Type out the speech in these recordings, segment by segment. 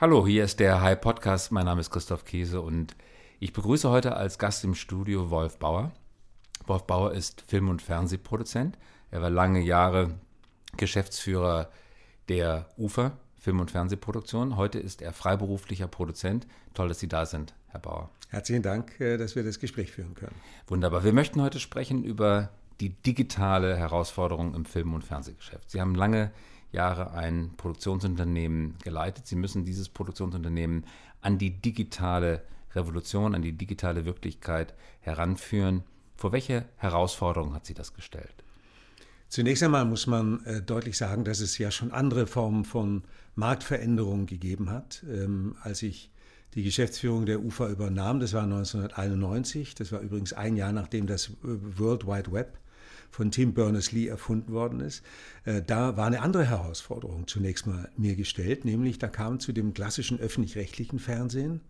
Hallo, hier ist der High Podcast. Mein Name ist Christoph Käse und ich begrüße heute als Gast im Studio Wolf Bauer. Wolf Bauer ist Film- und Fernsehproduzent. Er war lange Jahre Geschäftsführer der UFA, Film- und Fernsehproduktion. Heute ist er freiberuflicher Produzent. Toll, dass Sie da sind, Herr Bauer. Herzlichen Dank, äh, dass wir das Gespräch führen können. Wunderbar. Wir möchten heute sprechen über die digitale Herausforderung im Film- und Fernsehgeschäft. Sie haben lange Jahre ein Produktionsunternehmen geleitet. Sie müssen dieses Produktionsunternehmen an die digitale Revolution, an die digitale Wirklichkeit heranführen. Vor welche Herausforderungen hat Sie das gestellt? Zunächst einmal muss man äh, deutlich sagen, dass es ja schon andere Formen von Marktveränderungen gegeben hat. Ähm, als ich die Geschäftsführung der UFA übernahm, das war 1991, das war übrigens ein Jahr nachdem das World Wide Web von Tim Berners-Lee erfunden worden ist, äh, da war eine andere Herausforderung zunächst mal mir gestellt, nämlich da kam zu dem klassischen öffentlich-rechtlichen Fernsehen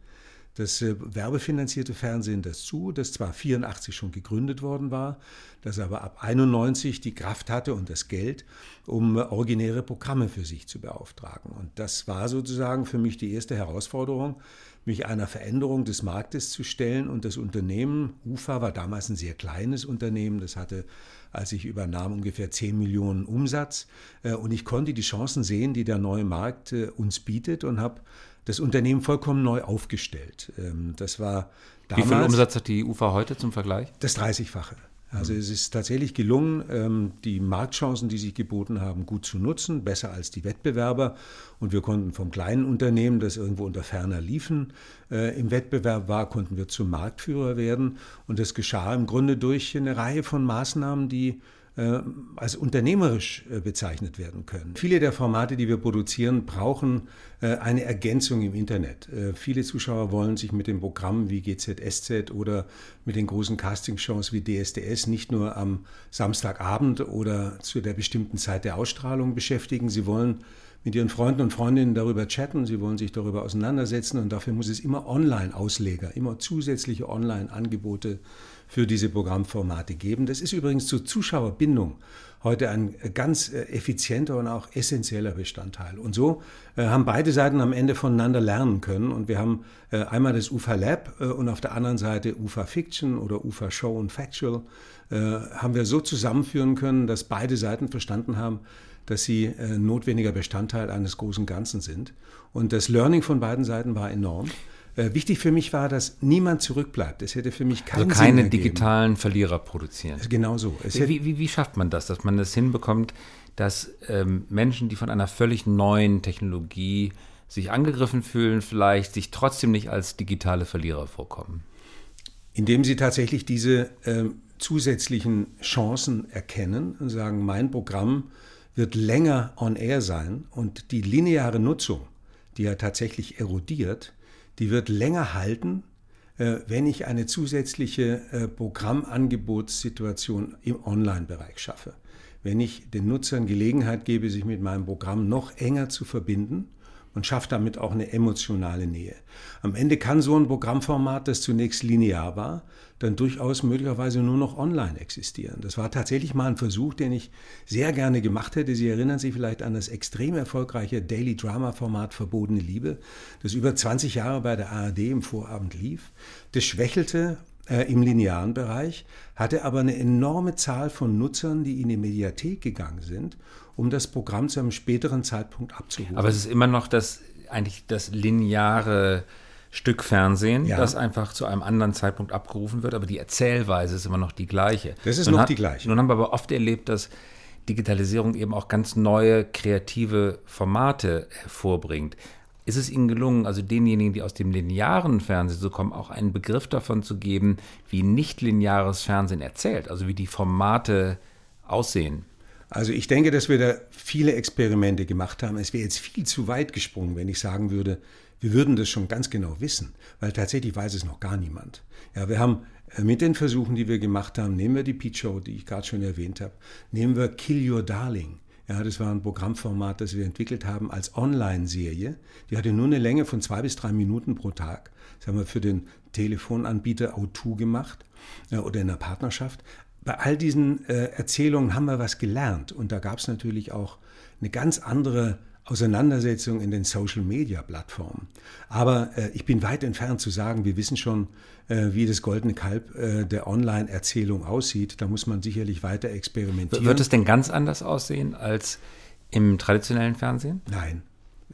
das äh, werbefinanzierte Fernsehen dazu, das zwar 84 schon gegründet worden war, das aber ab 91 die Kraft hatte und das Geld, um äh, originäre Programme für sich zu beauftragen. Und das war sozusagen für mich die erste Herausforderung, mich einer Veränderung des Marktes zu stellen. Und das Unternehmen, UFA, war damals ein sehr kleines Unternehmen. Das hatte, als ich übernahm, ungefähr 10 Millionen Umsatz. Äh, und ich konnte die Chancen sehen, die der neue Markt uns bietet und habe das Unternehmen vollkommen neu aufgestellt. Ähm, das war damals, Wie viel Umsatz hat die UFA heute zum Vergleich? Das 30-fache. Also es ist tatsächlich gelungen, ähm, die Marktchancen, die sich geboten haben, gut zu nutzen, besser als die Wettbewerber. Und wir konnten vom kleinen Unternehmen, das irgendwo unter ferner liefen, äh, im Wettbewerb war, konnten wir zum Marktführer werden. Und das geschah im Grunde durch eine Reihe von Maßnahmen, die äh, als unternehmerisch äh, bezeichnet werden können. Viele der Formate, die wir produzieren, brauchen äh, eine Ergänzung im Internet. Viele Zuschauer wollen sich mit dem Programm wie GZSZ oder mit den großen Castingshows wie DSDS nicht nur am Samstagabend oder zu der bestimmten Zeit der Ausstrahlung beschäftigen. Sie wollen mit ihren Freunden und Freundinnen darüber chatten, sie wollen sich darüber auseinandersetzen und dafür muss es immer Online-Ausleger, immer zusätzliche Online-Angebote für diese Programmformate geben. Das ist übrigens zur Zuschauerbindung heute ein ganz äh, effizienter und auch essentieller Bestandteil. Und so äh, haben beide Seiten am Ende voneinander lernen können. Und wir haben äh, einmal das UFA Lab und auf der anderen Seite UFA Fiction oder UFA Show und Factual haben wir so zusammenführen können, dass beide Seiten verstanden haben, dass sie notwendiger Bestandteil eines großen Ganzen sind. Und das Learning von beiden Seiten war enorm. Äh, wichtig für mich war, dass niemand zurückbleibt. Es hätte für mich keinen also keine Sinn digitalen Verlierer produzieren. Genau so. Wie, wie, wie, schafft man das, dass man das hinbekommt, dass ähm, Menschen, die von einer völlig neuen Technologie sich angegriffen fühlen, vielleicht sich trotzdem nicht als digitale Verlierer vorkommen? Indem sie tatsächlich diese ähm, zusätzlichen Chancen erkennen und sagen, mein Programm wird länger on air sein und die lineare Nutzung, die ja tatsächlich erodiert, die wird länger halten, äh, wenn ich eine zusätzliche äh, Programmangebotssituation im Online-Bereich schaffe. Wenn ich den Nutzern Gelegenheit gebe, sich mit meinem Programm noch enger zu verbinden und schafft damit auch eine emotionale Nähe. Am Ende kann so ein Programmformat, das zunächst linear war, dann durchaus möglicherweise nur noch online existieren. Das war tatsächlich mal ein Versuch, den ich sehr gerne gemacht hätte. Sie erinnern sich vielleicht an das extrem erfolgreiche Daily Drama Format Verbotene Liebe, das über 20 Jahre bei der ARD im Vorabend lief. Das schwächelte äh, im linearen Bereich, hatte aber eine enorme Zahl von Nutzern, die in die Mediathek gegangen sind, um das Programm zu einem späteren Zeitpunkt abzurufen. Aber es ist immer noch das eigentlich das lineare Stück Fernsehen, ja. das einfach zu einem anderen Zeitpunkt abgerufen wird, aber die Erzählweise ist immer noch die gleiche. Das ist nun noch hat, die gleiche. Nun haben wir aber oft erlebt, dass Digitalisierung eben auch ganz neue kreative Formate hervorbringt. Ist es Ihnen gelungen, also denjenigen, die aus dem linearen Fernsehen so kommen, auch einen Begriff davon zu geben, wie nicht lineares Fernsehen erzählt, also wie die Formate aussehen? Also ich denke, dass wir da viele Experimente gemacht haben. Es wäre jetzt viel zu weit gesprungen, wenn ich sagen würde, wir würden das schon ganz genau wissen, weil tatsächlich weiß es noch gar niemand. Ja, wir haben äh, mit den Versuchen, die wir gemacht haben, nehmen wir die Peach Show, die ich gerade schon erwähnt habe, nehmen wir Kill Your Darling. Ja, das war ein Programmformat, das wir entwickelt haben als Online-Serie. Die hatte nur eine Länge von zwei bis drei Minuten pro Tag. Das haben wir für den Telefonanbieter O2 gemacht äh, oder in der Partnerschaft. Bei all diesen äh, Erzählungen haben wir was gelernt und da gab es natürlich auch eine ganz andere Auseinandersetzung in den Social-Media-Plattformen. Aber äh, ich bin weit entfernt zu sagen, wir wissen schon, äh, wie das goldene Kalb äh, der Online-Erzählung aussieht. Da muss man sicherlich weiter experimentieren. Wird es denn ganz anders aussehen als im traditionellen Fernsehen? Nein,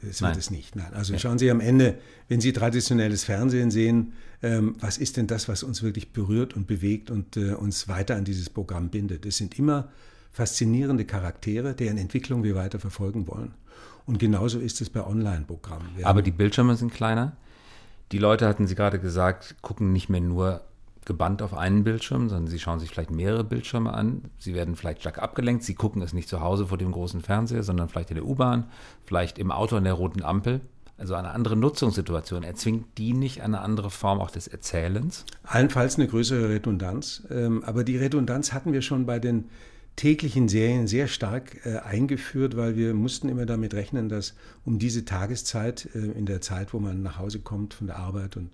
es wird es nicht. Nein. Also ja. schauen Sie am Ende, wenn Sie traditionelles Fernsehen sehen, ähm, was ist denn das, was uns wirklich berührt und bewegt und äh, uns weiter an dieses Programm bindet? Es sind immer faszinierende Charaktere, deren Entwicklung wir weiter verfolgen wollen. Und genauso ist es bei Online-Programmen. Aber die Bildschirme sind kleiner. Die Leute, hatten Sie gerade gesagt, gucken nicht mehr nur gebannt auf einen Bildschirm, sondern sie schauen sich vielleicht mehrere Bildschirme an. Sie werden vielleicht stark abgelenkt. Sie gucken es nicht zu Hause vor dem großen Fernseher, sondern vielleicht in der U-Bahn, vielleicht im Auto an der roten Ampel. Also eine andere Nutzungssituation. Erzwingt die nicht eine andere Form auch des Erzählens? Allenfalls eine größere Redundanz. Ähm, aber die Redundanz hatten wir schon bei den täglichen Serien sehr stark äh, eingeführt, weil wir mussten immer damit rechnen, dass um diese Tageszeit, äh, in der Zeit, wo man nach Hause kommt von der Arbeit und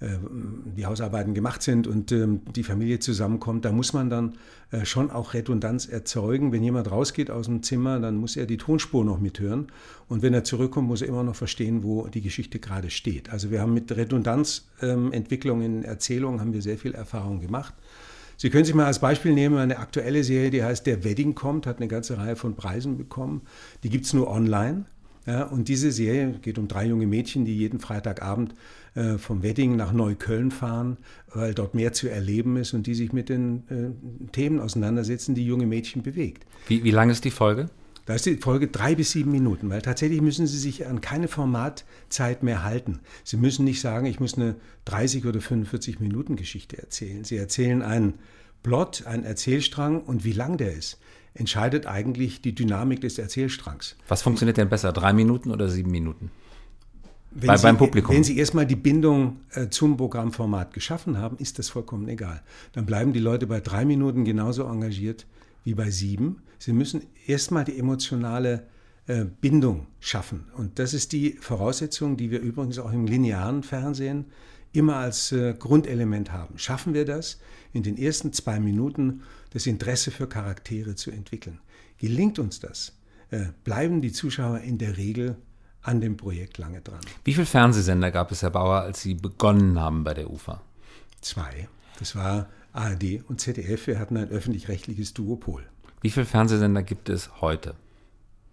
die Hausarbeiten gemacht sind und ähm, die Familie zusammenkommt, da muss man dann äh, schon auch Redundanz erzeugen. Wenn jemand rausgeht aus dem Zimmer, dann muss er die Tonspur noch mithören und wenn er zurückkommt, muss er immer noch verstehen, wo die Geschichte gerade steht. Also wir haben mit Redundanzentwicklung ähm, in Erzählungen haben wir sehr viel Erfahrung gemacht. Sie können sich mal als Beispiel nehmen, eine aktuelle Serie, die heißt Der Wedding kommt, hat eine ganze Reihe von Preisen bekommen. Die gibt es nur online. Ja, und diese Serie geht um drei junge Mädchen, die jeden Freitagabend äh, vom Wedding nach Neukölln fahren, weil dort mehr zu erleben ist und die sich mit den äh, Themen auseinandersetzen, die junge Mädchen bewegt. Wie, wie lang ist die Folge? Da ist die Folge drei bis sieben Minuten, weil tatsächlich müssen Sie sich an keine Formatzeit mehr halten. Sie müssen nicht sagen, ich muss eine 30 oder 45 Minuten Geschichte erzählen. Sie erzählen einen Plot, einen Erzählstrang und wie lang der ist, entscheidet eigentlich die Dynamik des Erzählstrangs. Was funktioniert denn besser, drei Minuten oder sieben Minuten? Bei, Sie, beim Publikum. Wenn Sie erstmal die Bindung äh, zum Programmformat geschaffen haben, ist das vollkommen egal. Dann bleiben die Leute bei drei Minuten genauso engagiert wie bei sieben. Sie müssen erstmal die emotionale äh, Bindung schaffen. Und das ist die Voraussetzung, die wir übrigens auch im linearen Fernsehen immer als äh, Grundelement haben. Schaffen wir das, in den ersten zwei Minuten das Interesse für Charaktere zu entwickeln? Gelingt uns das, äh, bleiben die Zuschauer in der Regel an dem Projekt lange dran. Wie viele Fernsehsender gab es, Herr Bauer, als Sie begonnen haben bei der UFA? Zwei. Das war ARD und ZDF. Wir hatten ein öffentlich-rechtliches Duopol. Wie viele Fernsehsender gibt es heute?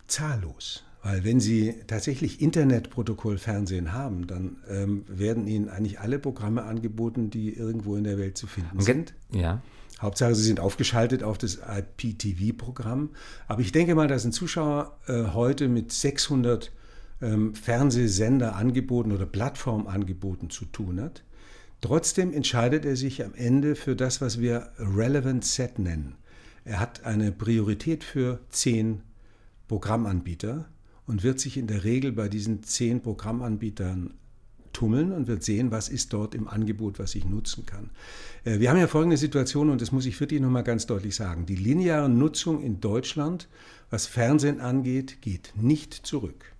Zahllos. Weil wenn Sie tatsächlich Internetprotokollfernsehen haben, dann ähm, werden Ihnen eigentlich alle Programme angeboten, die irgendwo in der Welt zu finden sind. Ja. Hauptsache, Sie sind aufgeschaltet auf das IPTV-Programm. Aber ich denke mal, dass ein Zuschauer äh, heute mit 600 ähm, Fernsehsenderangeboten oder Plattformangeboten zu tun hat. Trotzdem entscheidet er sich am Ende für das, was wir Relevant Set nennen. Er hat eine Priorität für zehn Programmanbieter und wird sich in der Regel bei diesen zehn Programmanbietern tummeln und wird sehen, was ist dort im Angebot, was ich nutzen kann. Äh, wir haben ja folgende Situation und das muss ich wirklich nochmal ganz deutlich sagen. Die lineare Nutzung in Deutschland, was Fernsehen angeht, geht nicht zurück.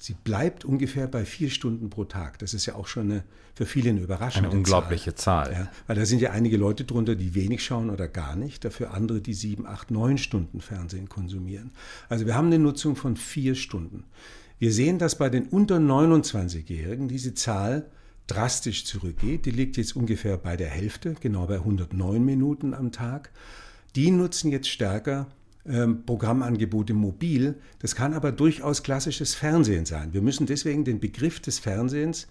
Sie bleibt ungefähr bei vier Stunden pro Tag. Das ist ja auch schon eine, für viele eine Überraschung. Eine unglaubliche Zahl. Zahl. Ja, weil da sind ja einige Leute drunter, die wenig schauen oder gar nicht. Dafür andere, die sieben, acht, neun Stunden Fernsehen konsumieren. Also wir haben eine Nutzung von vier Stunden. Wir sehen, dass bei den unter 29-Jährigen diese Zahl drastisch zurückgeht. Die liegt jetzt ungefähr bei der Hälfte, genau bei 109 Minuten am Tag. Die nutzen jetzt stärker ähm, Programmangebote mobil. Das kann aber durchaus klassisches Fernsehen sein. Wir müssen deswegen den Begriff des Fernsehens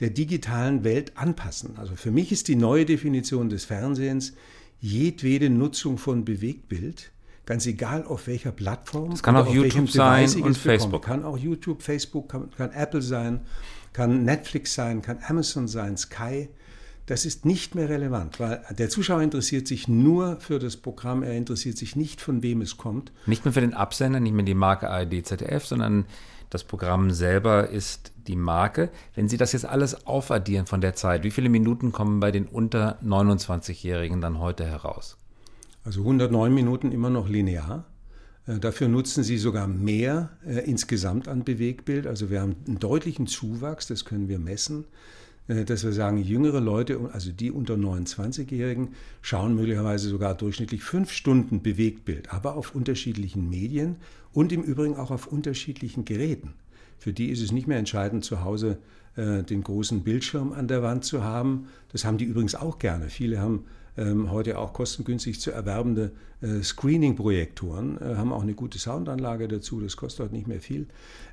der digitalen Welt anpassen. Also für mich ist die neue Definition des Fernsehens jedwede Nutzung von Bewegtbild, ganz egal auf welcher Plattform. Es kann auch YouTube sein und Facebook. Kann auch YouTube, Facebook, kann, kann Apple sein, kann Netflix sein, kann Amazon sein, Sky das ist nicht mehr relevant, weil der Zuschauer interessiert sich nur für das Programm, er interessiert sich nicht, von wem es kommt. Nicht mehr für den Absender, nicht mehr die Marke ARD, ZDF, sondern das Programm selber ist die Marke. Wenn Sie das jetzt alles aufaddieren von der Zeit, wie viele Minuten kommen bei den unter 29-Jährigen dann heute heraus? Also 109 Minuten immer noch linear. Äh, dafür nutzen sie sogar mehr äh, insgesamt an Bewegbild. Also wir haben einen deutlichen Zuwachs, das können wir messen. Äh, dass wir sagen, jüngere Leute, also die unter 29-Jährigen, schauen möglicherweise sogar durchschnittlich fünf Stunden Bewegtbild, aber auf unterschiedlichen Medien und im Übrigen auch auf unterschiedlichen Geräten. Für die ist es nicht mehr entscheidend, zu Hause äh, den großen Bildschirm an der Wand zu haben. Das haben die übrigens auch gerne. Viele haben ähm, heute auch kostengünstig zu erwerbende äh, Screening-Projektoren, äh, haben auch eine gute Soundanlage dazu, das kostet heute nicht mehr viel.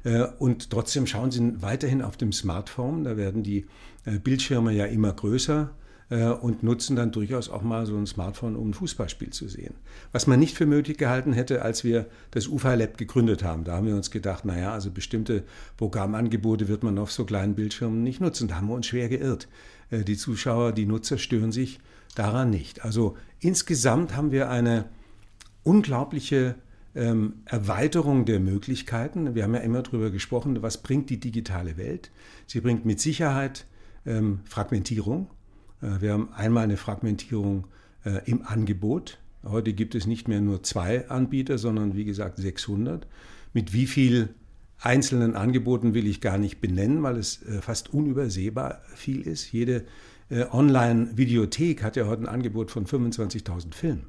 Äh, und trotzdem schauen sie weiterhin auf dem Smartphone, da werden die äh, Bildschirme ja immer größer und nutzen dann durchaus auch mal so ein Smartphone, um ein Fußballspiel zu sehen. Was man nicht für möglich gehalten hätte, als wir das UFA Lab gegründet haben. Da haben wir uns gedacht, naja, also bestimmte Programmangebote wird man auf so kleinen Bildschirmen nicht nutzen. Da haben wir uns schwer geirrt. Äh, die Zuschauer, die Nutzer stören sich daran nicht. Also insgesamt haben wir eine unglaubliche ähm, Erweiterung der Möglichkeiten. Wir haben ja immer darüber gesprochen, was bringt die digitale Welt. Sie bringt mit Sicherheit ähm, Fragmentierung. Äh, wir haben einmal eine Fragmentierung äh, im Angebot. Heute gibt es nicht mehr nur zwei Anbieter, sondern wie gesagt 600. Mit wie viel einzelnen Angeboten will ich gar nicht benennen, weil es äh, fast unübersehbar viel ist. Jede Online-Videothek hat ja heute ein Angebot von 25.000 Filmen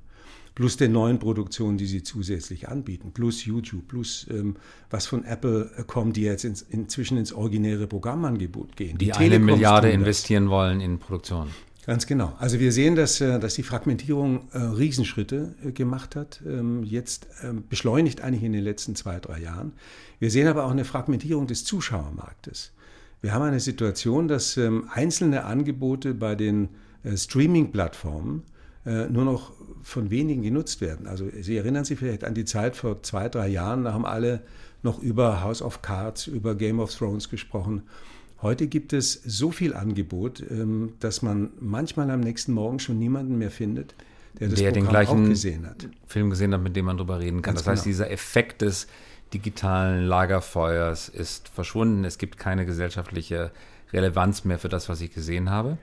plus den neuen Produktionen, die sie zusätzlich anbieten, plus YouTube, plus ähm, was von Apple kommt, die jetzt ins, inzwischen ins originäre Programmangebot gehen. Die, die eine Milliarde investieren wollen in Produktion. Ganz genau. Also wir sehen, dass, äh, dass die Fragmentierung äh, Riesenschritte äh, gemacht hat, ähm, jetzt ähm, beschleunigt eigentlich in den letzten zwei, drei Jahren. Wir sehen aber auch eine Fragmentierung des Zuschauermarktes. Wir haben eine Situation, dass ähm, einzelne Angebote bei den äh, Streaming-Plattformen äh, nur noch von wenigen genutzt werden. Also Sie erinnern sich vielleicht an die Zeit vor zwei, drei Jahren, da haben alle noch über House of Cards, über Game of Thrones gesprochen. Heute gibt es so viel Angebot, ähm, dass man manchmal am nächsten Morgen schon niemanden mehr findet, der der den gleichen gesehen hat. Film gesehen hat, mit dem man darüber reden kann. Ganz das heißt, genau. dieser Effekt des digitalen Lagerfeuers ist verschwunden. Es gibt keine gesellschaftliche Relevanz mehr für das, was ich gesehen habe.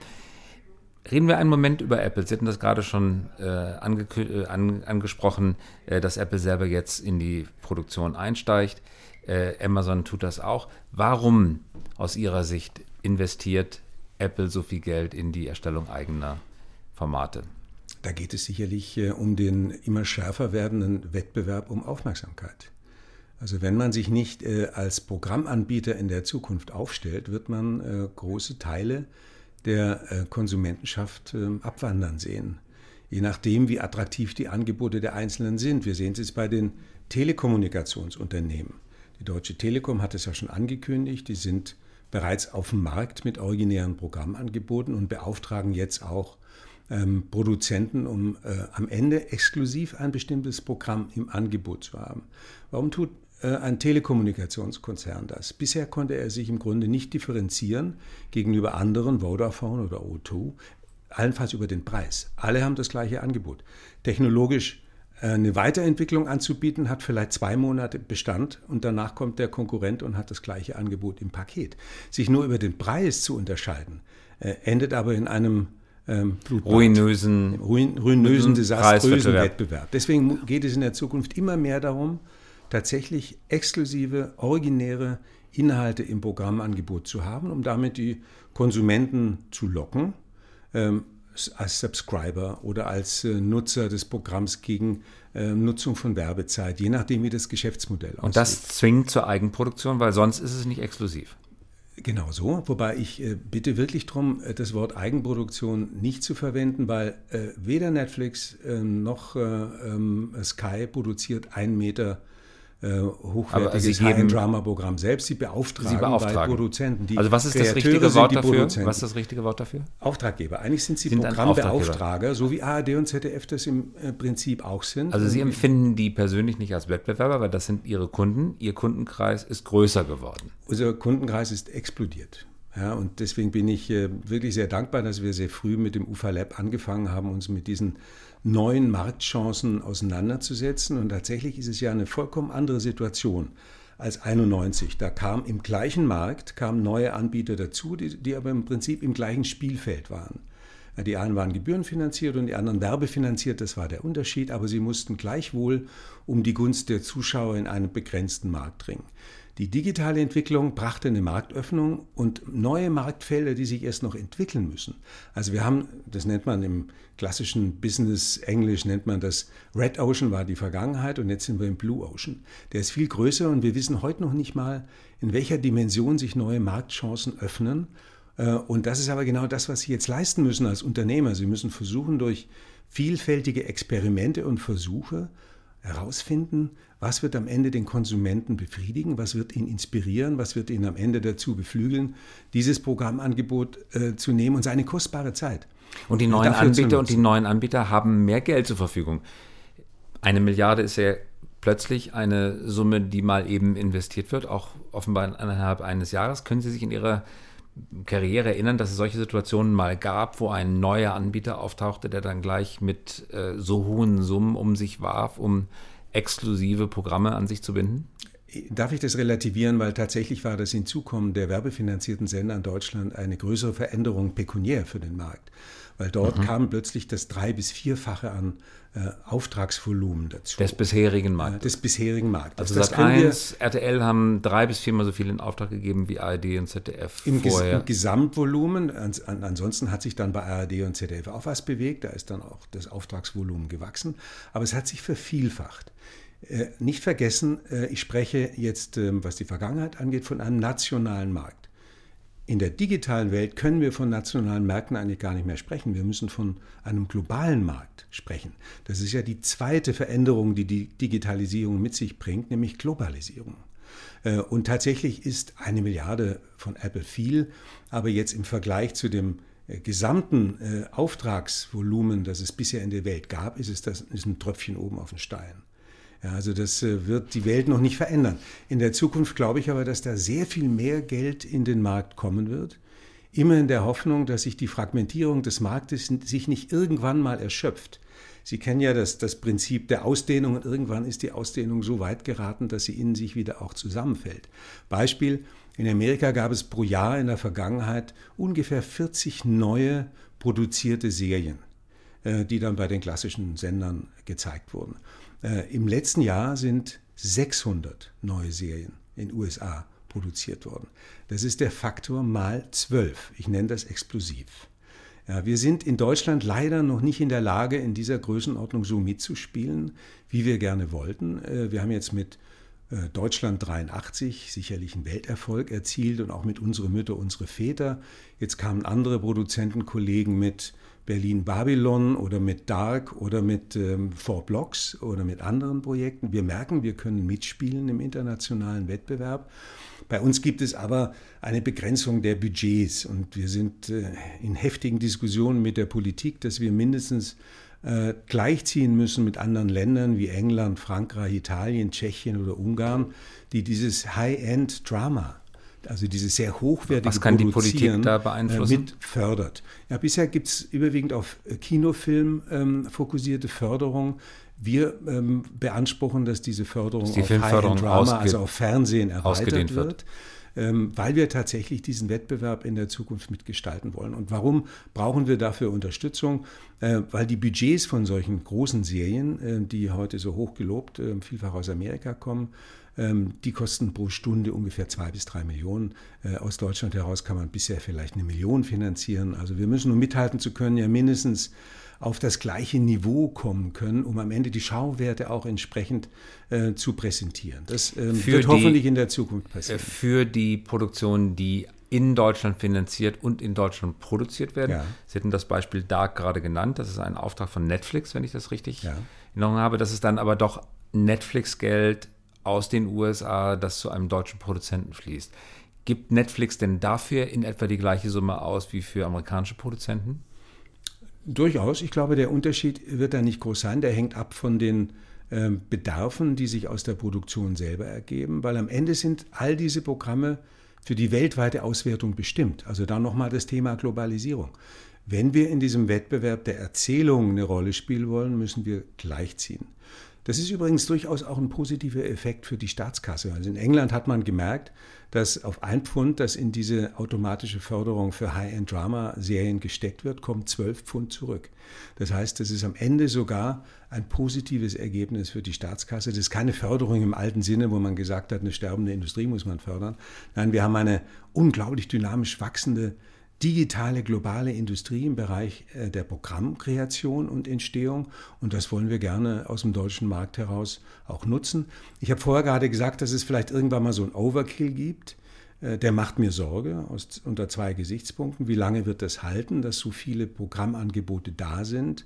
Reden wir einen Moment über Apple. Sie hatten das gerade schon äh, ange äh, an, angesprochen, äh, dass Apple selber jetzt in die Produktion einsteigt. Äh, Amazon tut das auch. Warum aus Ihrer Sicht investiert Apple so viel Geld in die Erstellung eigener Formate? Da geht es sicherlich äh, um den immer schärfer werdenden Wettbewerb um Aufmerksamkeit. Also wenn man sich nicht äh, als Programmanbieter in der Zukunft aufstellt, wird man große Teile der äh, Konsumentenschaft ähm, abwandern sehen. Je nachdem, wie attraktiv die Angebote der Einzelnen sind. Wir sehen es jetzt bei den Telekommunikationsunternehmen. Die Deutsche Telekom hat es ja schon angekündigt, die sind bereits auf dem Markt mit originären Programmangeboten und beauftragen jetzt auch ähm, Produzenten, um äh, am Ende exklusiv ein bestimmtes Programm im Angebot zu haben. Warum tut ein Telekommunikationskonzern das. Bisher konnte er sich im Grunde nicht differenzieren gegenüber anderen, Vodafone oder O2, allenfalls über den Preis. Alle haben das gleiche Angebot. Technologisch äh, eine Weiterentwicklung anzubieten, hat vielleicht zwei Monate Bestand und danach kommt der Konkurrent und hat das gleiche Angebot im Paket. Sich nur über den Preis zu unterscheiden, äh, endet aber in einem ähm, ruinösen, ruin, ruinösen desaströsen Wettbewerb. Deswegen geht es in der Zukunft immer mehr darum, tatsächlich exklusive, originäre Inhalte im Programmangebot zu haben, um damit die Konsumenten zu locken, ähm, als Subscriber oder als äh, Nutzer des Programms gegen äh, Nutzung von Werbezeit, je nachdem, wie das Geschäftsmodell aussieht. Und das zwingt zur Eigenproduktion, weil sonst ist es nicht exklusiv. Genau so, wobei ich äh, bitte wirklich darum, äh, das Wort Eigenproduktion nicht zu verwenden, weil äh, weder Netflix ähm, noch äh, ähm, Sky produziert ein Meter äh, hochwertiges High-Drama-Programm selbst. Sie beauftragen, Sie beauftragen. bei Produzenten. Die also was ist das richtige Wort dafür? Was ist das richtige Wort dafür? Auftraggeber. Eigentlich sind Sie sind Programmbeauftrager, so wie ARD und ZDF das im äh, Prinzip auch sind. Also Sie empfinden die persönlich nicht als Wettbewerber, weil das sind Ihre Kunden. Ihr Kundenkreis ist größer geworden. Unser Kundenkreis ist explodiert. Ja, und deswegen bin ich äh, wirklich sehr dankbar, dass wir sehr früh mit dem UFA Lab angefangen haben, uns mit diesen neuen Marktchancen auseinanderzusetzen. Und tatsächlich ist es ja eine vollkommen andere Situation als 91. Da kam im gleichen Markt kamen neue Anbieter dazu, die, die aber im Prinzip im gleichen Spielfeld waren. Die einen waren gebührenfinanziert und die anderen werbefinanziert, das war der Unterschied, aber sie mussten gleichwohl um die Gunst der Zuschauer in einem begrenzten Markt ringen. Die digitale Entwicklung brachte eine Marktöffnung und neue Marktfelder, die sich erst noch entwickeln müssen. Also wir haben, das nennt man im klassischen Business Englisch, nennt man das Red Ocean war die Vergangenheit und jetzt sind wir im Blue Ocean. Der ist viel größer und wir wissen heute noch nicht mal, in welcher Dimension sich neue Marktchancen öffnen. Äh, und das ist aber genau das, was Sie jetzt leisten müssen als Unternehmer. Sie müssen versuchen, durch vielfältige Experimente und Versuche herausfinden, was wird am Ende den Konsumenten befriedigen, was wird ihn inspirieren, was wird ihn am Ende dazu beflügeln, dieses Programmangebot äh, zu nehmen und seine kostbare Zeit. Und die neuen Anbieter und die neuen Anbieter haben mehr Geld zur Verfügung. Eine Milliarde ist ja plötzlich eine Summe, die mal eben investiert wird, auch offenbar innerhalb eines Jahres. Können Sie sich in Ihrer Karriere erinnern, dass es solche Situationen mal gab, wo ein neuer Anbieter auftauchte, der dann gleich mit äh, so hohen Summen um sich warf, um exklusive Programme an sich zu binden? Darf ich das relativieren, weil tatsächlich war das Hinzukommen der werbefinanzierten Sender in Deutschland eine größere Veränderung pekuniär für den Markt, weil dort mhm. kam plötzlich das drei- bis vierfache an äh, Auftragsvolumen dazu. Des bisherigen Marktes. Des bisherigen Marktes. Also das Sat 1, RTL haben drei bis viermal so viel in Auftrag gegeben wie ARD und ZDF im, vorher. Ges im Gesamtvolumen. Ans ansonsten hat sich dann bei ARD und ZDF auch was bewegt. Da ist dann auch das Auftragsvolumen gewachsen. Aber es hat sich vervielfacht. Äh, nicht vergessen, äh, ich spreche jetzt, ähm, was die Vergangenheit angeht, von einem nationalen Markt. In der digitalen Welt können wir von nationalen Märkten eigentlich gar nicht mehr sprechen. Wir müssen von einem globalen Markt sprechen. Das ist ja die zweite Veränderung, die die Digitalisierung mit sich bringt, nämlich Globalisierung. Äh, und tatsächlich ist eine Milliarde von Apple viel, aber jetzt im Vergleich zu dem gesamten Auftragsvolumen, das es bisher in der Welt gab, ist es das, ist ein Tröpfchen oben auf den Stein. Ja, also das äh, wird die Welt noch nicht verändern. In der Zukunft glaube ich aber, dass da sehr viel mehr Geld in den Markt kommen wird. Immer in der Hoffnung, dass sich die Fragmentierung des Marktes sich nicht irgendwann mal erschöpft. Sie kennen ja das, das Prinzip der Ausdehnung und irgendwann ist die Ausdehnung so weit geraten, dass sie in sich wieder auch zusammenfällt. Beispiel, in Amerika gab es pro Jahr in der Vergangenheit ungefähr 40 neue produzierte Serien, äh, die dann bei den klassischen Sendern gezeigt wurden. Äh, Im letzten Jahr sind 600 neue Serien in USA produziert worden. Das ist der Faktor mal 12. Ich nenne das explosiv. Ja, wir sind in Deutschland leider noch nicht in der Lage, in dieser Größenordnung so mitzuspielen, wie wir gerne wollten. Äh, wir haben jetzt mit äh, Deutschland 83 sicherlich einen Welterfolg erzielt und auch mit unsere Mütter, unsere Väter. Jetzt kamen andere Produzentenkollegen mit Berlin Babylon oder mit Dark oder mit ähm, Four Blocks oder mit anderen Projekten. Wir merken, wir können mitspielen im internationalen Wettbewerb. Bei uns gibt es aber eine Begrenzung der Budgets und wir sind äh, in heftigen Diskussionen mit der Politik, dass wir mindestens äh, gleichziehen müssen mit anderen Ländern wie England, Frankreich, Italien, Tschechien oder Ungarn, die dieses High-End-Drama also diese sehr hochwertige Was kann die Politik da beeinflussen? Mit fördert. Ja, bisher gibt es überwiegend auf Kinofilm ähm, fokussierte Förderung. Wir ähm, beanspruchen, dass diese Förderung dass die auf High-End-Drama, also auf Fernsehen erweitert wird. Ähm, weil wir tatsächlich diesen Wettbewerb in der Zukunft mitgestalten wollen. Und warum brauchen wir dafür Unterstützung? Äh, weil die Budgets von solchen großen Serien, äh, die heute so hoch gelobt, äh, vielfach aus Amerika kommen, die kosten pro Stunde ungefähr zwei bis drei Millionen. Äh, aus Deutschland heraus kann man bisher vielleicht eine Million finanzieren. Also wir müssen, um mithalten zu können, ja mindestens auf das gleiche Niveau kommen können, um am Ende die Schauwerte auch entsprechend äh, zu präsentieren. Das ähm, wird die, hoffentlich in der Zukunft passieren. Äh, für die Produktion, die in Deutschland finanziert und in Deutschland produziert werden. Ja. Sie hatten das Beispiel Dark gerade genannt. Das ist ein Auftrag von Netflix, wenn ich das richtig ja. genommen habe. Das ist dann aber doch Netflix-Geld aus den USA, das zu einem deutschen Produzenten fließt. Gibt Netflix denn dafür in etwa die gleiche Summe aus wie für amerikanische Produzenten? Durchaus. Ich glaube, der Unterschied wird da nicht groß sein. Der hängt ab von den äh, Bedarfen, die sich aus der Produktion selber ergeben, weil am Ende sind all diese Programme für die weltweite Auswertung bestimmt. Also da nochmal das Thema Globalisierung. Wenn wir in diesem Wettbewerb der Erzählung eine Rolle spielen wollen, müssen wir gleichziehen. Das ist übrigens durchaus auch ein positiver Effekt für die Staatskasse. Also in England hat man gemerkt, dass auf ein Pfund, das in diese automatische Förderung für High-End-Drama-Serien gesteckt wird, kommt zwölf Pfund zurück. Das heißt, das ist am Ende sogar ein positives Ergebnis für die Staatskasse. Das ist keine Förderung im alten Sinne, wo man gesagt hat, eine sterbende Industrie muss man fördern. Nein, wir haben eine unglaublich dynamisch wachsende digitale globale Industrie im Bereich äh, der Programmkreation und Entstehung. Und das wollen wir gerne aus dem deutschen Markt heraus auch nutzen. Ich habe vorher gerade gesagt, dass es vielleicht irgendwann mal so ein Overkill gibt. Äh, der macht mir Sorge aus, unter zwei Gesichtspunkten. Wie lange wird das halten, dass so viele Programmangebote da sind,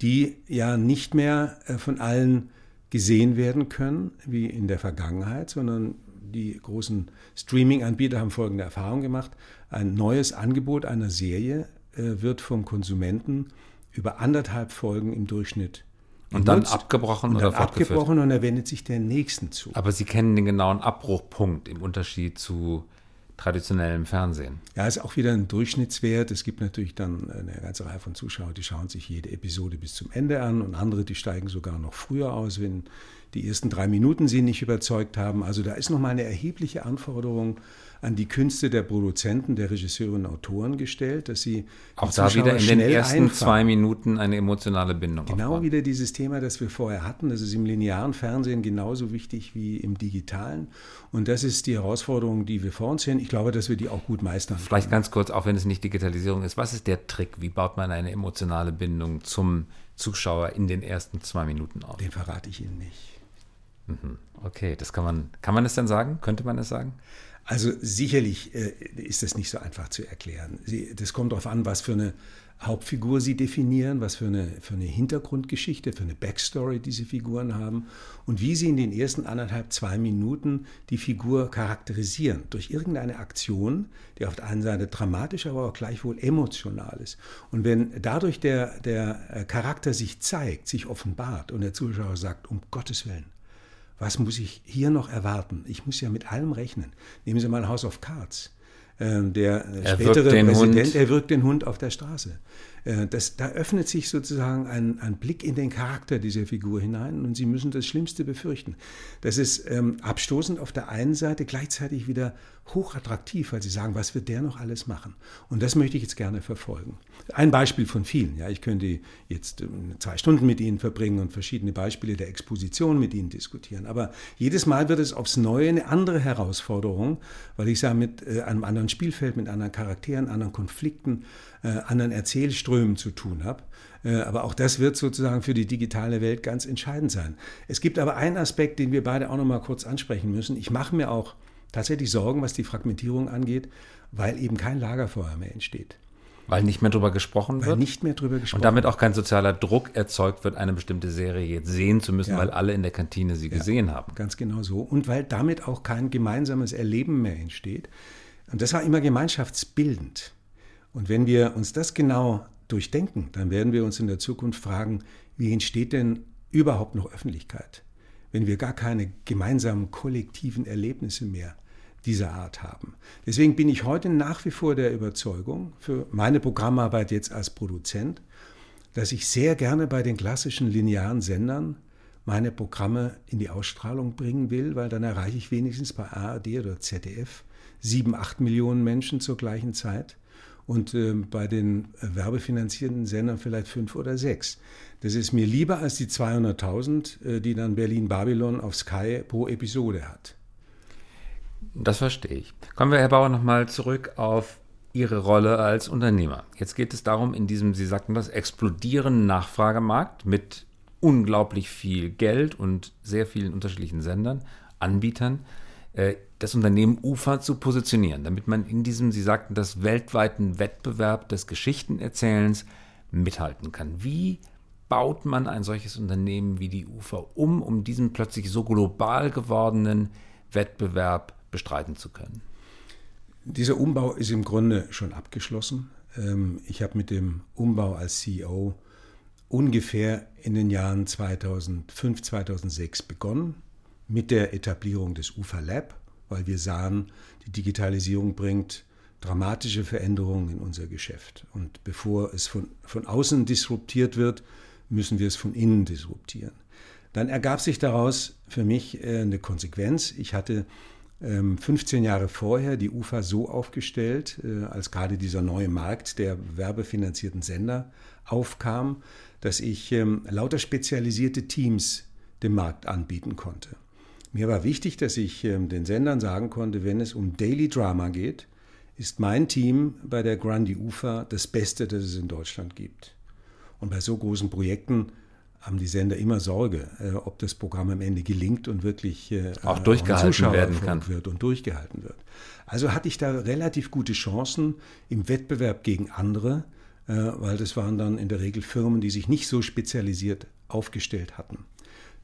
die ja nicht mehr äh, von allen gesehen werden können wie in der Vergangenheit, sondern die großen Streaming-Anbieter haben folgende Erfahrung gemacht. Ein neues Angebot einer Serie äh, wird vom Konsumenten über anderthalb Folgen im Durchschnitt und dann abgebrochen und dann oder abgebrochen und er wendet sich der nächsten zu. Aber Sie kennen den genauen Abbruchpunkt im Unterschied zu traditionellem Fernsehen. Ja, ist auch wieder ein Durchschnittswert. Es gibt natürlich dann eine ganze Reihe von Zuschauern, die schauen sich jede Episode bis zum Ende an und andere, die steigen sogar noch früher aus, wenn die ersten drei Minuten sie nicht überzeugt haben. Also da ist nochmal eine erhebliche Anforderung an die Künste der Produzenten, der Regisseure und Autoren gestellt, dass sie auch da wieder in den ersten einfahren. zwei Minuten eine emotionale Bindung Genau aufbauen. wieder dieses Thema, das wir vorher hatten. Das ist im linearen Fernsehen genauso wichtig wie im digitalen. Und das ist die Herausforderung, die wir vor uns sehen. Ich glaube, dass wir die auch gut meistern. Vielleicht können. ganz kurz, auch wenn es nicht Digitalisierung ist, was ist der Trick? Wie baut man eine emotionale Bindung zum Zuschauer in den ersten zwei Minuten auf? Den verrate ich Ihnen nicht. Mhm. Okay, das kann man, kann man es denn sagen? Könnte man es sagen? Also sicherlich äh, ist das nicht so einfach zu erklären. Sie, das kommt darauf an, was für eine Hauptfigur sie definieren, was für eine, für eine Hintergrundgeschichte, für eine Backstory diese Figuren haben und wie sie in den ersten anderthalb, zwei Minuten die Figur charakterisieren. Durch irgendeine Aktion, die auf der einen Seite dramatisch, aber auch gleichwohl emotional ist. Und wenn dadurch der, der äh, Charakter sich zeigt, sich offenbart und der Zuschauer sagt, um Gottes Willen, was muss ich hier noch erwarten? Ich muss ja mit allem rechnen. Nehmen Sie mal House of Cards. Ähm, der äh, er spätere Präsident, Hund. er wirkt den Hund auf der Straße. Äh, das, da öffnet sich sozusagen ein, ein, Blick in den Charakter dieser Figur hinein und Sie müssen das Schlimmste befürchten. Das ist ähm, abstoßend auf der einen Seite, gleichzeitig wieder hochattraktiv, weil Sie sagen, was wird der noch alles machen? Und das möchte ich jetzt gerne verfolgen. Ein Beispiel von vielen. Ja, ich könnte jetzt ähm, zwei Stunden mit Ihnen verbringen und verschiedene Beispiele der Exposition mit Ihnen diskutieren. Aber jedes Mal wird es aufs Neue eine andere Herausforderung, weil ich sage, mit äh, einem anderen Spielfeld, mit anderen Charakteren, anderen Konflikten, äh, anderen Erzählströmen zu tun habe. Äh, aber auch das wird sozusagen für die digitale Welt ganz entscheidend sein. Es gibt aber einen Aspekt, den wir beide auch noch mal kurz ansprechen müssen. Ich mache mir auch tatsächlich Sorgen, was die Fragmentierung angeht, weil eben kein Lagerfeuer mehr entsteht. Weil nicht mehr darüber gesprochen weil wird. nicht mehr darüber gesprochen Und damit auch kein sozialer Druck erzeugt wird, eine bestimmte Serie jetzt sehen zu müssen, ja. weil alle in der Kantine sie ja, gesehen haben. Ganz genau so. Und weil damit auch kein gemeinsames Erleben mehr entsteht. Und das war immer gemeinschaftsbildend. Und wenn wir uns das genau durchdenken, dann werden wir uns in der Zukunft fragen, wie entsteht denn überhaupt noch Öffentlichkeit, wenn wir gar keine gemeinsamen kollektiven Erlebnisse mehr dieser Art haben. Deswegen bin ich heute nach wie vor der Überzeugung, für meine Programmarbeit jetzt als Produzent, dass ich sehr gerne bei den klassischen linearen Sendern meine Programme in die Ausstrahlung bringen will, weil dann erreiche ich wenigstens bei ARD oder ZDF sieben, acht Millionen Menschen zur gleichen Zeit und äh, bei den äh, werbefinanzierten Sendern vielleicht fünf oder sechs. Das ist mir lieber als die 200.000, äh, die dann Berlin-Babylon auf Sky pro Episode hat. Das verstehe ich. Kommen wir, Herr Bauer, nochmal zurück auf Ihre Rolle als Unternehmer. Jetzt geht es darum, in diesem, Sie sagten das, explodierenden Nachfragemarkt mit unglaublich viel Geld und sehr vielen unterschiedlichen Sendern, Anbietern, das Unternehmen Ufer zu positionieren, damit man in diesem, Sie sagten, das weltweiten Wettbewerb des Geschichtenerzählens mithalten kann. Wie baut man ein solches Unternehmen wie die Ufer um, um diesen plötzlich so global gewordenen Wettbewerb bestreiten zu können? Dieser Umbau ist im Grunde schon abgeschlossen. Ähm, ich habe mit dem Umbau als CEO ungefähr in den Jahren 2005, 2006 begonnen mit der Etablierung des UFA Lab, weil wir sahen, die Digitalisierung bringt dramatische Veränderungen in unser Geschäft. Und bevor es von, von außen disruptiert wird, müssen wir es von innen disruptieren. Dann ergab sich daraus für mich äh, eine Konsequenz. Ich hatte 15 ähm, Jahre vorher die UFA so aufgestellt, äh, als gerade dieser neue Markt der werbefinanzierten Sender aufkam, dass ich ähm, lauter spezialisierte Teams dem Markt anbieten konnte. Mir war wichtig, dass ich ähm, den Sendern sagen konnte, wenn es um Daily Drama geht, ist mein Team bei der Grundy UFA das Beste, das es in Deutschland gibt. Und bei so großen Projekten haben die Sender immer Sorge, äh, ob das Programm am Ende gelingt und wirklich äh, auch durchgehalten werden kann wird und durchgehalten wird. Also hatte ich da relativ gute Chancen im Wettbewerb gegen andere, äh, weil das waren dann in der Regel Firmen, die sich nicht so spezialisiert aufgestellt hatten.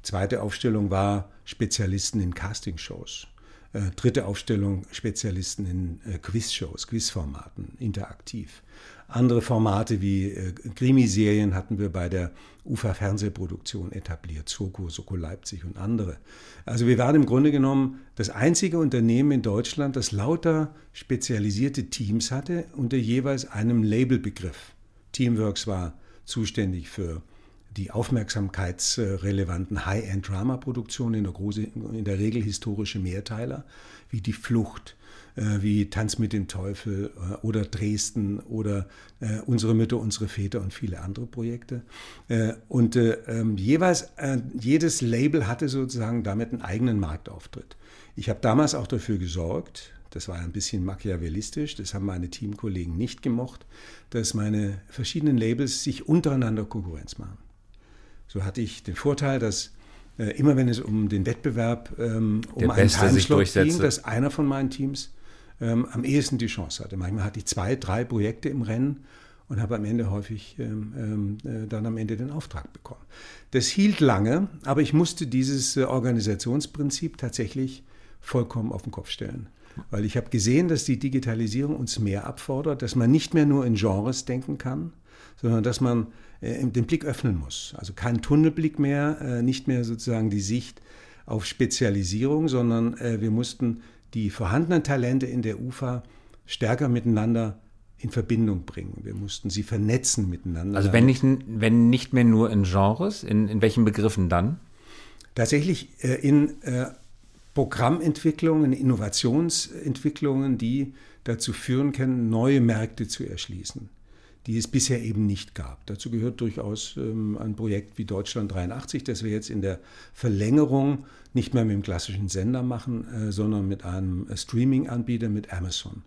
Zweite Aufstellung war Spezialisten in Castingshows. Äh, dritte Aufstellung Spezialisten in äh, Quizshows, Quizformaten, interaktiv. Andere Formate wie äh, Krimiserien hatten wir bei der UFA Fernsehproduktion etabliert, Soko, Soko Leipzig und andere. Also wir waren im Grunde genommen das einzige Unternehmen in Deutschland, das lauter spezialisierte Teams hatte unter jeweils einem Labelbegriff. Teamworks war zuständig für die aufmerksamkeitsrelevanten High-End-Drama-Produktionen, in, in, der Regel historische Mehrteiler, wie Die Flucht, äh, wie Tanz mit dem Teufel äh, oder Dresden oder äh, Unsere Mütter, unsere Väter und viele andere Projekte. Und äh, ähm, jeweils, jedes Label hatte sozusagen damit einen eigenen Marktauftritt. Ich habe damals auch dafür gesorgt, das war ein bisschen machiavellistisch, das haben meine Teamkollegen nicht gemocht, dass meine verschiedenen Labels sich untereinander Konkurrenz machen. So hatte ich den Vorteil, dass äh, immer wenn es um den Wettbewerb, ähm, um Der einen Timeslot ging, dass einer von meinen Teams ähm, am ehesten die Chance hatte. Manchmal hatte ich zwei, drei Projekte im Rennen und habe am Ende häufig ähm, ähm, äh, dann am Ende den Auftrag bekommen. Das hielt lange, aber ich musste dieses äh, Organisationsprinzip tatsächlich vollkommen auf den Kopf stellen. Weil ich habe gesehen, dass die Digitalisierung uns mehr abfordert, dass man nicht mehr nur in Genres denken kann, sondern dass man äh, den Blick öffnen muss. Also kein Tunnelblick mehr, äh, nicht mehr sozusagen die Sicht auf Spezialisierung, sondern äh, wir mussten die vorhandenen Talente in der UFA stärker miteinander in Verbindung bringen. Wir mussten sie vernetzen miteinander. Also wenn nicht, wenn nicht mehr nur in Genres, in, in welchen Begriffen dann? Tatsächlich in Programmentwicklungen, Innovationsentwicklungen, die dazu führen können, neue Märkte zu erschließen die es bisher eben nicht gab. Dazu gehört durchaus ähm, ein Projekt wie Deutschland 83, das wir jetzt in der Verlängerung nicht mehr mit dem klassischen Sender machen, äh, sondern mit einem äh, Streaming-Anbieter, mit Amazon,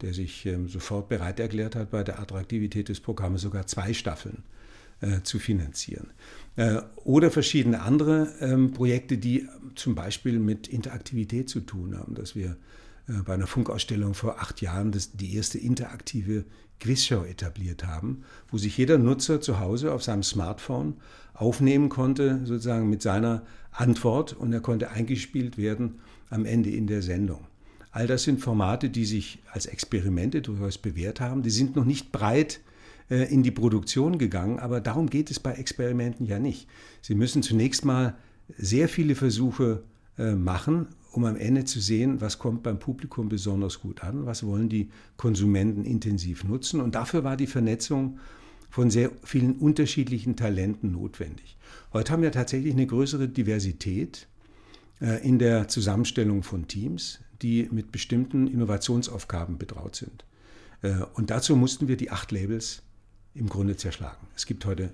der sich ähm, sofort bereit erklärt hat, bei der Attraktivität des Programmes sogar zwei Staffeln äh, zu finanzieren. Oder verschiedene andere ähm, Projekte, die zum Beispiel mit Interaktivität zu tun haben, dass wir bei einer Funkausstellung vor acht Jahren das, die erste interaktive Quizshow etabliert haben, wo sich jeder Nutzer zu Hause auf seinem Smartphone aufnehmen konnte, sozusagen mit seiner Antwort und er konnte eingespielt werden am Ende in der Sendung. All das sind Formate, die sich als Experimente durchaus bewährt haben. Die sind noch nicht breit äh, in die Produktion gegangen, aber darum geht es bei Experimenten ja nicht. Sie müssen zunächst mal sehr viele Versuche äh, machen um am Ende zu sehen, was kommt beim Publikum besonders gut an, was wollen die Konsumenten intensiv nutzen. Und dafür war die Vernetzung von sehr vielen unterschiedlichen Talenten notwendig. Heute haben wir tatsächlich eine größere Diversität äh, in der Zusammenstellung von Teams, die mit bestimmten Innovationsaufgaben betraut sind. Äh, und dazu mussten wir die acht Labels im Grunde zerschlagen. Es gibt heute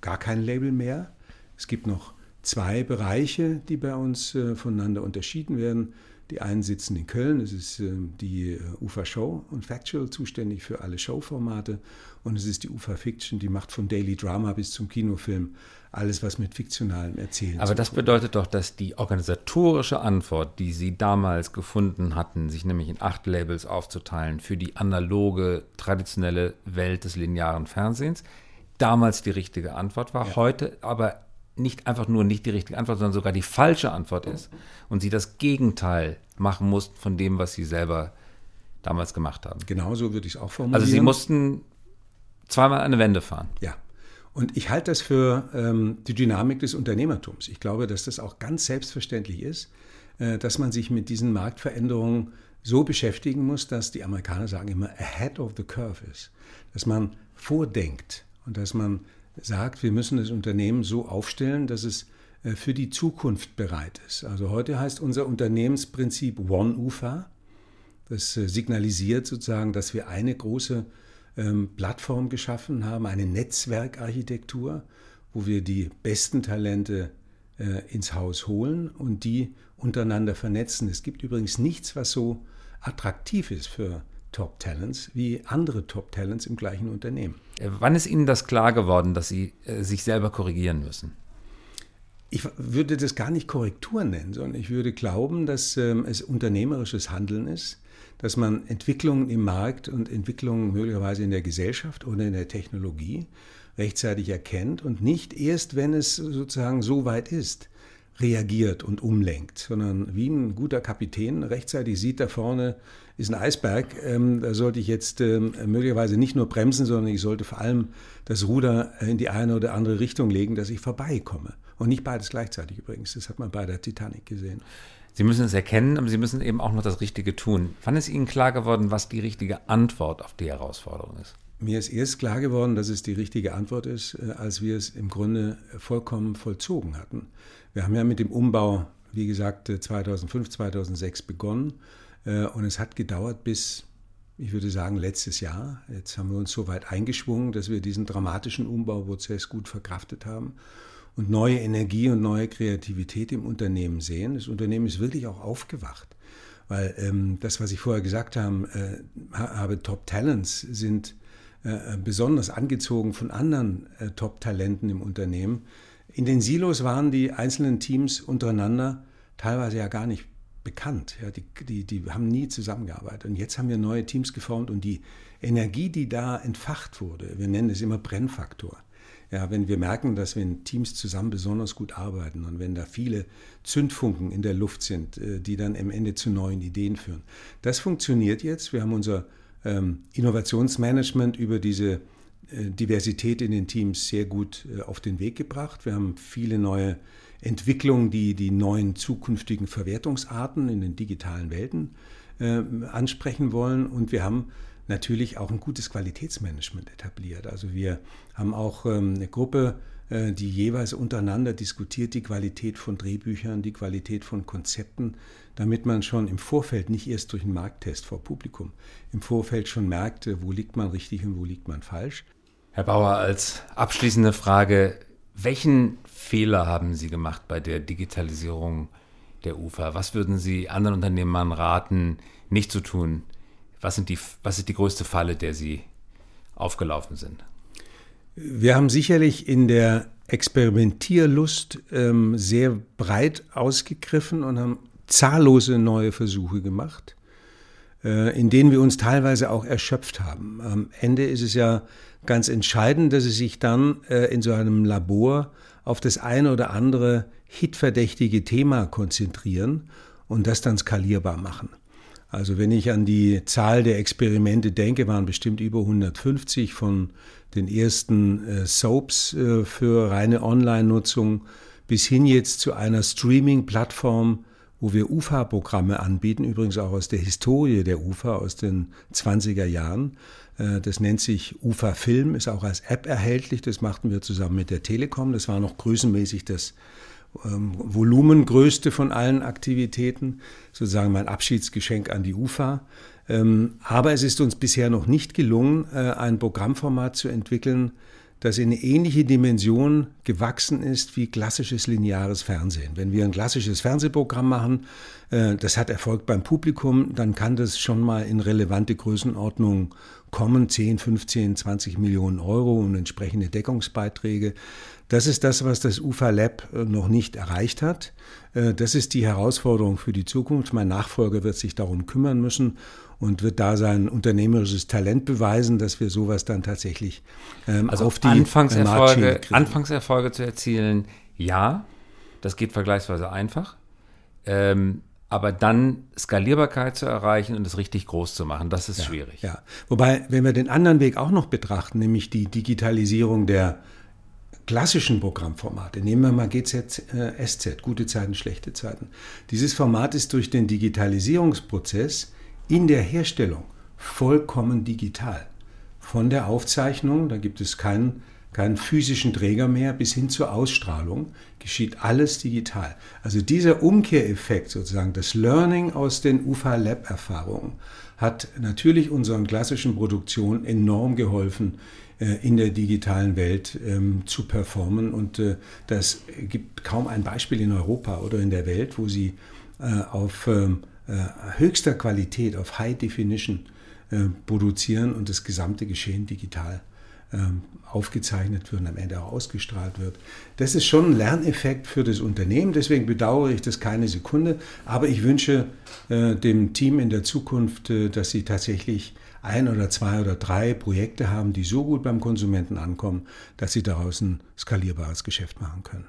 gar kein Label mehr. Es gibt noch zwei Bereiche, die bei uns äh, voneinander unterschieden werden. Die einen sitzen in Köln, das ist äh, die äh, UFA Show und Factual, zuständig für alle Showformate. Und es ist die UFA Fiction, die macht von Daily Drama bis zum Kinofilm alles, was mit fiktionalem Erzählen Aber das bedeutet doch, dass die organisatorische Antwort, die Sie damals gefunden hatten, sich nämlich in acht Labels aufzuteilen für die analoge, traditionelle Welt des linearen Fernsehens, damals die richtige Antwort war, ja. heute aber nicht einfach nur nicht die richtige Antwort, sondern sogar die falsche Antwort ist und sie das Gegenteil machen mussten von dem, was sie selber damals gemacht haben. Genauso würde ich es auch formulieren. Also sie mussten zweimal eine Wende fahren. Ja. Und ich halte das für ähm, die Dynamik des Unternehmertums. Ich glaube, dass das auch ganz selbstverständlich ist, äh, dass man sich mit diesen Marktveränderungen so beschäftigen muss, dass die Amerikaner sagen immer ahead of the curve ist. Dass man vordenkt und dass man sagt, wir müssen das Unternehmen so aufstellen, dass es äh, für die Zukunft bereit ist. Also heute heißt unser Unternehmensprinzip One UFA. Das äh, signalisiert sozusagen, dass wir eine große ähm, Plattform geschaffen haben, eine Netzwerkarchitektur, wo wir die besten Talente äh, ins Haus holen und die untereinander vernetzen. Es gibt übrigens nichts, was so attraktiv ist für Top Talents wie andere Top Talents im gleichen Unternehmen. Wann ist Ihnen das klar geworden, dass Sie sich selber korrigieren müssen? Ich würde das gar nicht Korrektur nennen, sondern ich würde glauben, dass ähm, es unternehmerisches Handeln ist, dass man Entwicklungen im Markt und Entwicklungen möglicherweise in der Gesellschaft oder in der Technologie rechtzeitig erkennt und nicht erst, wenn es sozusagen so weit ist, reagiert und umlenkt, sondern wie ein guter Kapitän rechtzeitig sieht, da vorne ist ein Eisberg, ähm, da sollte ich jetzt ähm, möglicherweise nicht nur bremsen, sondern ich sollte vor allem das Ruder in die eine oder andere Richtung legen, dass ich vorbeikomme. Und nicht beides gleichzeitig übrigens, das hat man bei der Titanic gesehen. Sie müssen es erkennen, aber Sie müssen eben auch noch das Richtige tun. Wann ist Ihnen klar geworden, was die richtige Antwort auf die Herausforderung ist? Mir ist erst klar geworden, dass es die richtige Antwort ist, äh, als wir es im Grunde vollkommen vollzogen hatten. Wir haben ja mit dem Umbau, wie gesagt, 2005, äh, 2006 begonnen und es hat gedauert bis, ich würde sagen, letztes Jahr. Jetzt haben wir uns so weit eingeschwungen, dass wir diesen dramatischen Umbauprozess gut verkraftet haben und neue Energie und neue Kreativität im Unternehmen sehen. Das Unternehmen ist wirklich auch aufgewacht. Weil ähm, das, was ich vorher gesagt habe, äh, habe Top Talents sind äh, äh, besonders angezogen von anderen äh, Top-Talenten im Unternehmen. In den Silos waren die einzelnen Teams untereinander teilweise ja gar nicht bekannt. Ja, die, die, die haben nie zusammengearbeitet. Und jetzt haben wir neue Teams geformt und die Energie, die da entfacht wurde, wir nennen es immer Brennfaktor. Ja, wenn wir merken, dass wenn Teams zusammen besonders gut arbeiten und wenn da viele Zündfunken in der Luft sind, die dann am Ende zu neuen Ideen führen. Das funktioniert jetzt. Wir haben unser ähm, Innovationsmanagement über diese äh, Diversität in den Teams sehr gut äh, auf den Weg gebracht. Wir haben viele neue Entwicklungen, die die neuen zukünftigen Verwertungsarten in den digitalen Welten äh, ansprechen wollen. Und wir haben natürlich auch ein gutes Qualitätsmanagement etabliert. Also wir haben auch ähm, eine Gruppe äh, die jeweils untereinander diskutiert die Qualität von Drehbüchern, die Qualität von Konzepten, damit man schon im Vorfeld, nicht erst durch einen Markttest vor Publikum, im Vorfeld schon merkt, wo liegt man richtig und wo liegt man falsch. Herr Bauer, als abschließende Frage, welchen Fehler haben Sie gemacht bei der Digitalisierung der UFA? Was würden Sie anderen Unternehmern raten, nicht zu tun? Was, sind die, was ist die größte Falle, der Sie aufgelaufen sind? Wir haben sicherlich in der Experimentierlust ähm, sehr breit ausgegriffen und haben zahllose neue Versuche gemacht, äh, in denen wir uns teilweise auch erschöpft haben. Am Ende ist es ja ganz entscheidend, dass Sie sich dann äh, in so einem Labor auf das eine oder andere hitverdächtige Thema konzentrieren und das dann skalierbar machen. Also wenn ich an die Zahl der Experimente denke, waren bestimmt über 150 von den ersten äh, Soaps äh, für reine Online-Nutzung bis hin jetzt zu einer Streaming-Plattform, wo wir UFA-Programme anbieten, übrigens auch aus der Historie der UFA aus den 20er Jahren. Äh, das nennt sich UFA Film, ist auch als App erhältlich. Das machten wir zusammen mit der Telekom. Das war noch größenmäßig das ähm, Volumengrößte von allen Aktivitäten, sozusagen mein Abschiedsgeschenk an die UFA. Ähm, aber es ist uns bisher noch nicht gelungen, äh, ein Programmformat zu entwickeln, das in eine ähnliche Dimension gewachsen ist wie klassisches lineares Fernsehen. Wenn wir ein klassisches Fernsehprogramm machen, äh, das hat Erfolg beim Publikum, dann kann das schon mal in relevante Größenordnungen kommen, 10, 15, 20 Millionen Euro und entsprechende Deckungsbeiträge. Das ist das, was das UFA Lab äh, noch nicht erreicht hat. Äh, das ist die Herausforderung für die Zukunft. Mein Nachfolger wird sich darum kümmern müssen und wird da sein unternehmerisches Talent beweisen, dass wir sowas dann tatsächlich ähm, also auf die Anfangserfolge, Anfangserfolge zu erzielen. Ja, das geht vergleichsweise einfach. Ähm, aber dann Skalierbarkeit zu erreichen und es richtig groß zu machen, das ist ja, schwierig. Ja, wobei, wenn wir den anderen Weg auch noch betrachten, nämlich die Digitalisierung der klassischen Programmformate, nehmen wir mal GZ, äh, gute Zeiten, schlechte Zeiten. Dieses Format ist durch den Digitalisierungsprozess in der Herstellung vollkommen digital. Von der Aufzeichnung, da gibt es kein keinen physischen Träger mehr, bis hin zur Ausstrahlung geschieht alles digital. Also dieser Umkehreffekt sozusagen, das Learning aus den UFA-Lab-Erfahrungen, hat natürlich unseren klassischen Produktionen enorm geholfen, äh, in der digitalen Welt ähm, zu performen. Und äh, das gibt kaum ein Beispiel in Europa oder in der Welt, wo sie äh, auf ähm, höchster Qualität, auf High Definition produzieren und das gesamte Geschehen digital aufgezeichnet wird und am Ende auch ausgestrahlt wird. Das ist schon ein Lerneffekt für das Unternehmen, deswegen bedauere ich das keine Sekunde, aber ich wünsche dem Team in der Zukunft, dass sie tatsächlich ein oder zwei oder drei Projekte haben, die so gut beim Konsumenten ankommen, dass sie daraus ein skalierbares Geschäft machen können.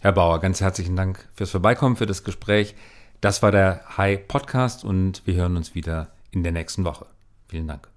Herr Bauer, ganz herzlichen Dank fürs Vorbeikommen, für das Gespräch. Das war der High Podcast und wir hören uns wieder in der nächsten Woche. Vielen Dank.